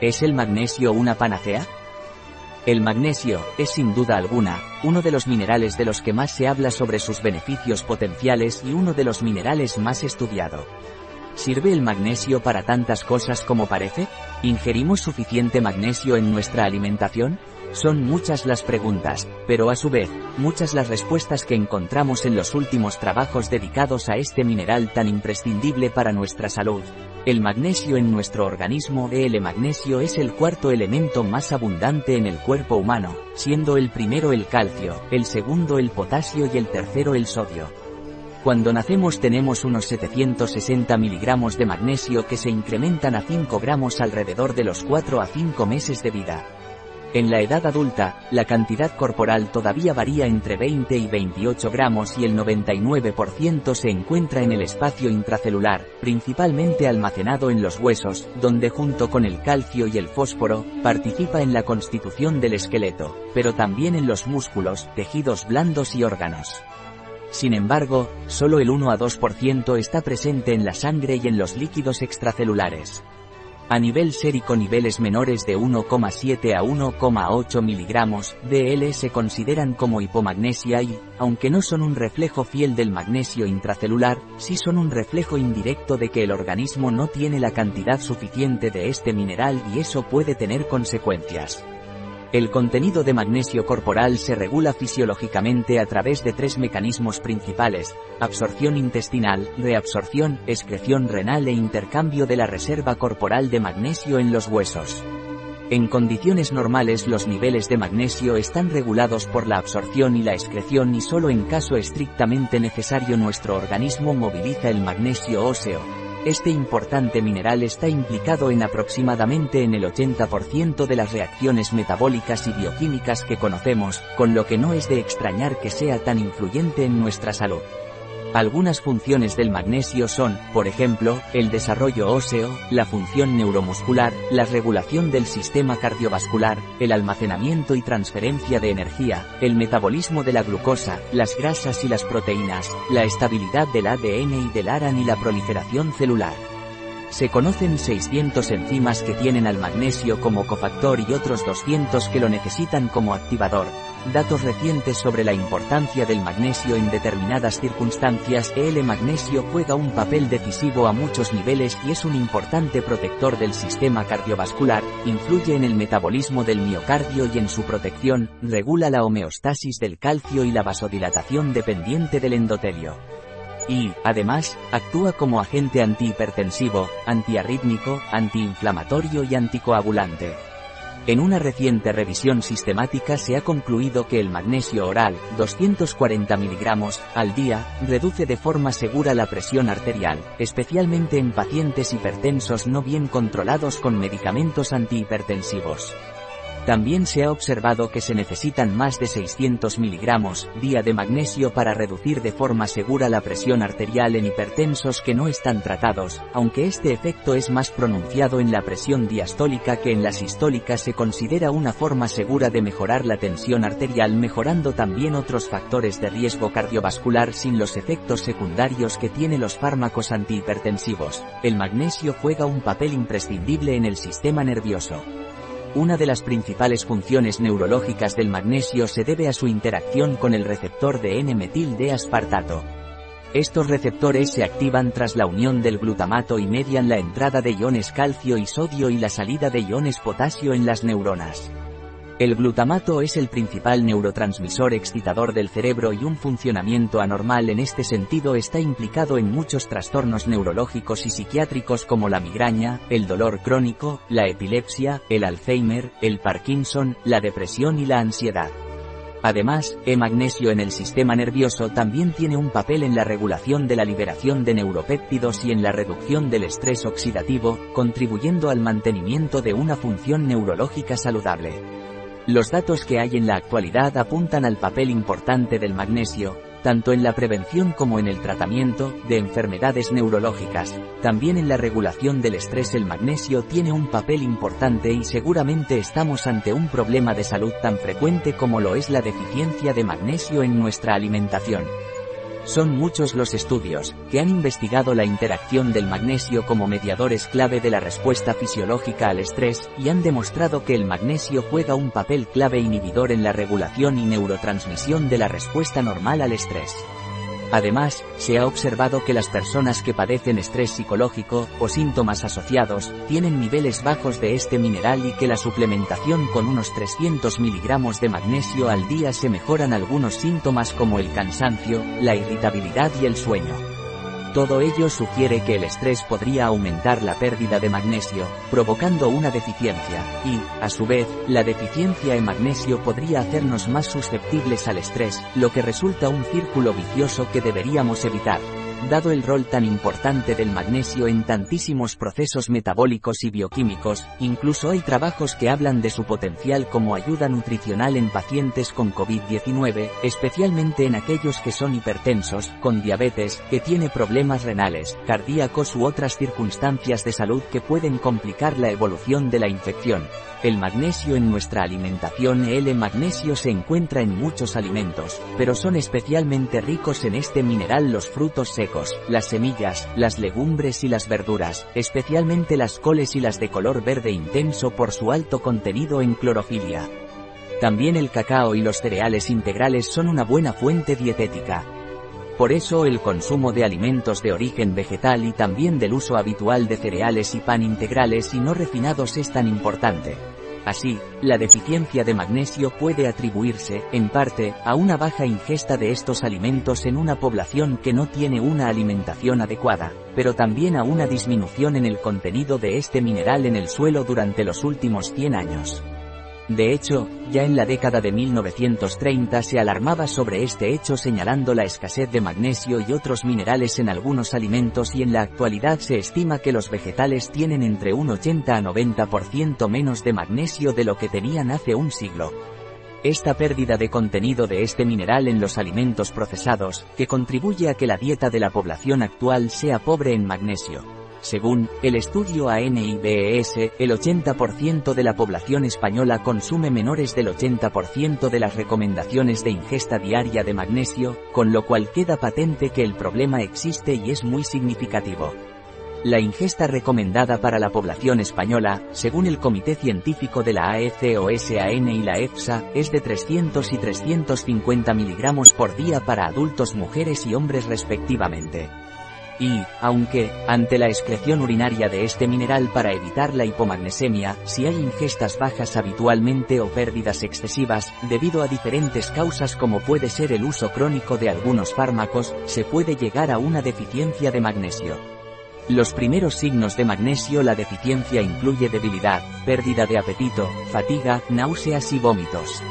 ¿Es el magnesio una panacea? El magnesio, es sin duda alguna, uno de los minerales de los que más se habla sobre sus beneficios potenciales y uno de los minerales más estudiado. ¿Sirve el magnesio para tantas cosas como parece? ¿Ingerimos suficiente magnesio en nuestra alimentación? Son muchas las preguntas, pero a su vez, muchas las respuestas que encontramos en los últimos trabajos dedicados a este mineral tan imprescindible para nuestra salud. El magnesio en nuestro organismo, el magnesio es el cuarto elemento más abundante en el cuerpo humano, siendo el primero el calcio, el segundo el potasio y el tercero el sodio. Cuando nacemos tenemos unos 760 miligramos de magnesio que se incrementan a 5 gramos alrededor de los 4 a 5 meses de vida. En la edad adulta, la cantidad corporal todavía varía entre 20 y 28 gramos y el 99% se encuentra en el espacio intracelular, principalmente almacenado en los huesos, donde junto con el calcio y el fósforo, participa en la constitución del esqueleto, pero también en los músculos, tejidos blandos y órganos. Sin embargo, solo el 1 a 2% está presente en la sangre y en los líquidos extracelulares. A nivel sérico niveles menores de 1,7 a 1,8 miligramos DL se consideran como hipomagnesia y, aunque no son un reflejo fiel del magnesio intracelular, sí son un reflejo indirecto de que el organismo no tiene la cantidad suficiente de este mineral y eso puede tener consecuencias. El contenido de magnesio corporal se regula fisiológicamente a través de tres mecanismos principales, absorción intestinal, reabsorción, excreción renal e intercambio de la reserva corporal de magnesio en los huesos. En condiciones normales los niveles de magnesio están regulados por la absorción y la excreción y solo en caso estrictamente necesario nuestro organismo moviliza el magnesio óseo, este importante mineral está implicado en aproximadamente en el 80% de las reacciones metabólicas y bioquímicas que conocemos, con lo que no es de extrañar que sea tan influyente en nuestra salud. Algunas funciones del magnesio son, por ejemplo, el desarrollo óseo, la función neuromuscular, la regulación del sistema cardiovascular, el almacenamiento y transferencia de energía, el metabolismo de la glucosa, las grasas y las proteínas, la estabilidad del ADN y del ARAN y la proliferación celular. Se conocen 600 enzimas que tienen al magnesio como cofactor y otros 200 que lo necesitan como activador, Datos recientes sobre la importancia del magnesio en determinadas circunstancias. El magnesio juega un papel decisivo a muchos niveles y es un importante protector del sistema cardiovascular, influye en el metabolismo del miocardio y en su protección, regula la homeostasis del calcio y la vasodilatación dependiente del endotelio. Y, además, actúa como agente antihipertensivo, antiarrítmico, antiinflamatorio y anticoagulante. En una reciente revisión sistemática se ha concluido que el magnesio oral, 240 miligramos, al día, reduce de forma segura la presión arterial, especialmente en pacientes hipertensos no bien controlados con medicamentos antihipertensivos. También se ha observado que se necesitan más de 600 miligramos día de magnesio para reducir de forma segura la presión arterial en hipertensos que no están tratados, aunque este efecto es más pronunciado en la presión diastólica que en la sistólica se considera una forma segura de mejorar la tensión arterial mejorando también otros factores de riesgo cardiovascular sin los efectos secundarios que tiene los fármacos antihipertensivos. El magnesio juega un papel imprescindible en el sistema nervioso. Una de las principales funciones neurológicas del magnesio se debe a su interacción con el receptor de N-metil aspartato. Estos receptores se activan tras la unión del glutamato y median la entrada de iones calcio y sodio y la salida de iones potasio en las neuronas. El glutamato es el principal neurotransmisor excitador del cerebro y un funcionamiento anormal en este sentido está implicado en muchos trastornos neurológicos y psiquiátricos como la migraña, el dolor crónico, la epilepsia, el Alzheimer, el Parkinson, la depresión y la ansiedad. Además, el magnesio en el sistema nervioso también tiene un papel en la regulación de la liberación de neuropéptidos y en la reducción del estrés oxidativo, contribuyendo al mantenimiento de una función neurológica saludable. Los datos que hay en la actualidad apuntan al papel importante del magnesio, tanto en la prevención como en el tratamiento de enfermedades neurológicas. También en la regulación del estrés el magnesio tiene un papel importante y seguramente estamos ante un problema de salud tan frecuente como lo es la deficiencia de magnesio en nuestra alimentación. Son muchos los estudios que han investigado la interacción del magnesio como mediadores clave de la respuesta fisiológica al estrés y han demostrado que el magnesio juega un papel clave inhibidor en la regulación y neurotransmisión de la respuesta normal al estrés. Además, se ha observado que las personas que padecen estrés psicológico o síntomas asociados tienen niveles bajos de este mineral y que la suplementación con unos 300 miligramos de magnesio al día se mejoran algunos síntomas como el cansancio, la irritabilidad y el sueño. Todo ello sugiere que el estrés podría aumentar la pérdida de magnesio, provocando una deficiencia, y, a su vez, la deficiencia en magnesio podría hacernos más susceptibles al estrés, lo que resulta un círculo vicioso que deberíamos evitar dado el rol tan importante del magnesio en tantísimos procesos metabólicos y bioquímicos, incluso hay trabajos que hablan de su potencial como ayuda nutricional en pacientes con COVID-19, especialmente en aquellos que son hipertensos, con diabetes, que tiene problemas renales, cardíacos u otras circunstancias de salud que pueden complicar la evolución de la infección. El magnesio en nuestra alimentación El magnesio se encuentra en muchos alimentos, pero son especialmente ricos en este mineral los frutos secos, las semillas, las legumbres y las verduras, especialmente las coles y las de color verde intenso por su alto contenido en clorofilia. También el cacao y los cereales integrales son una buena fuente dietética. Por eso el consumo de alimentos de origen vegetal y también del uso habitual de cereales y pan integrales y no refinados es tan importante. Así, la deficiencia de magnesio puede atribuirse, en parte, a una baja ingesta de estos alimentos en una población que no tiene una alimentación adecuada, pero también a una disminución en el contenido de este mineral en el suelo durante los últimos 100 años. De hecho, ya en la década de 1930 se alarmaba sobre este hecho señalando la escasez de magnesio y otros minerales en algunos alimentos y en la actualidad se estima que los vegetales tienen entre un 80 a 90% menos de magnesio de lo que tenían hace un siglo. Esta pérdida de contenido de este mineral en los alimentos procesados, que contribuye a que la dieta de la población actual sea pobre en magnesio, según el estudio ANIBES, el 80% de la población española consume menores del 80% de las recomendaciones de ingesta diaria de magnesio, con lo cual queda patente que el problema existe y es muy significativo. La ingesta recomendada para la población española, según el Comité Científico de la AECOSAN y la EFSA, es de 300 y 350 miligramos por día para adultos mujeres y hombres respectivamente. Y, aunque, ante la excreción urinaria de este mineral para evitar la hipomagnesemia, si hay ingestas bajas habitualmente o pérdidas excesivas, debido a diferentes causas como puede ser el uso crónico de algunos fármacos, se puede llegar a una deficiencia de magnesio. Los primeros signos de magnesio La deficiencia incluye debilidad, pérdida de apetito, fatiga, náuseas y vómitos.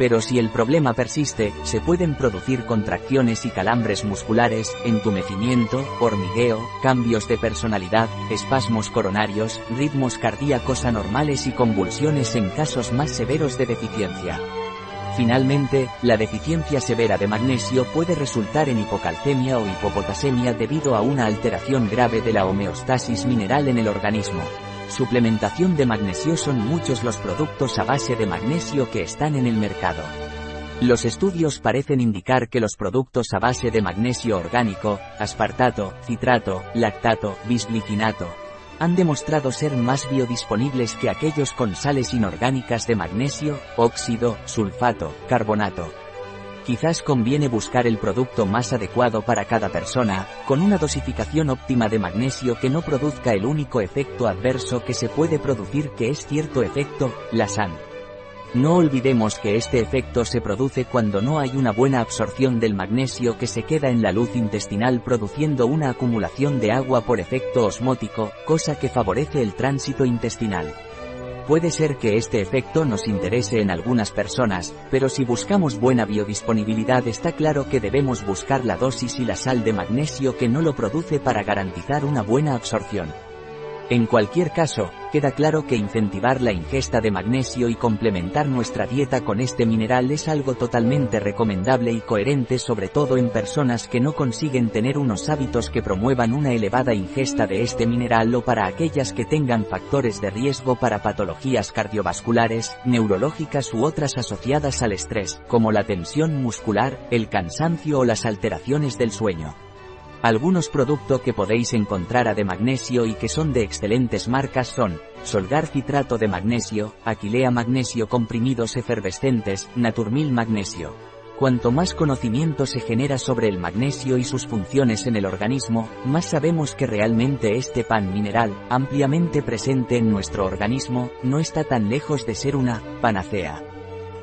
Pero si el problema persiste, se pueden producir contracciones y calambres musculares, entumecimiento, hormigueo, cambios de personalidad, espasmos coronarios, ritmos cardíacos anormales y convulsiones en casos más severos de deficiencia. Finalmente, la deficiencia severa de magnesio puede resultar en hipocalcemia o hipopotasemia debido a una alteración grave de la homeostasis mineral en el organismo. Suplementación de magnesio son muchos los productos a base de magnesio que están en el mercado. Los estudios parecen indicar que los productos a base de magnesio orgánico, aspartato, citrato, lactato, bisglicinato, han demostrado ser más biodisponibles que aquellos con sales inorgánicas de magnesio, óxido, sulfato, carbonato. Quizás conviene buscar el producto más adecuado para cada persona, con una dosificación óptima de magnesio que no produzca el único efecto adverso que se puede producir que es cierto efecto, la SAN. No olvidemos que este efecto se produce cuando no hay una buena absorción del magnesio que se queda en la luz intestinal produciendo una acumulación de agua por efecto osmótico, cosa que favorece el tránsito intestinal. Puede ser que este efecto nos interese en algunas personas, pero si buscamos buena biodisponibilidad está claro que debemos buscar la dosis y la sal de magnesio que no lo produce para garantizar una buena absorción. En cualquier caso, Queda claro que incentivar la ingesta de magnesio y complementar nuestra dieta con este mineral es algo totalmente recomendable y coherente sobre todo en personas que no consiguen tener unos hábitos que promuevan una elevada ingesta de este mineral o para aquellas que tengan factores de riesgo para patologías cardiovasculares, neurológicas u otras asociadas al estrés, como la tensión muscular, el cansancio o las alteraciones del sueño. Algunos productos que podéis encontrar a de magnesio y que son de excelentes marcas son Solgar citrato de magnesio, Aquilea magnesio comprimidos efervescentes, Naturmil magnesio. Cuanto más conocimiento se genera sobre el magnesio y sus funciones en el organismo, más sabemos que realmente este pan mineral, ampliamente presente en nuestro organismo, no está tan lejos de ser una panacea.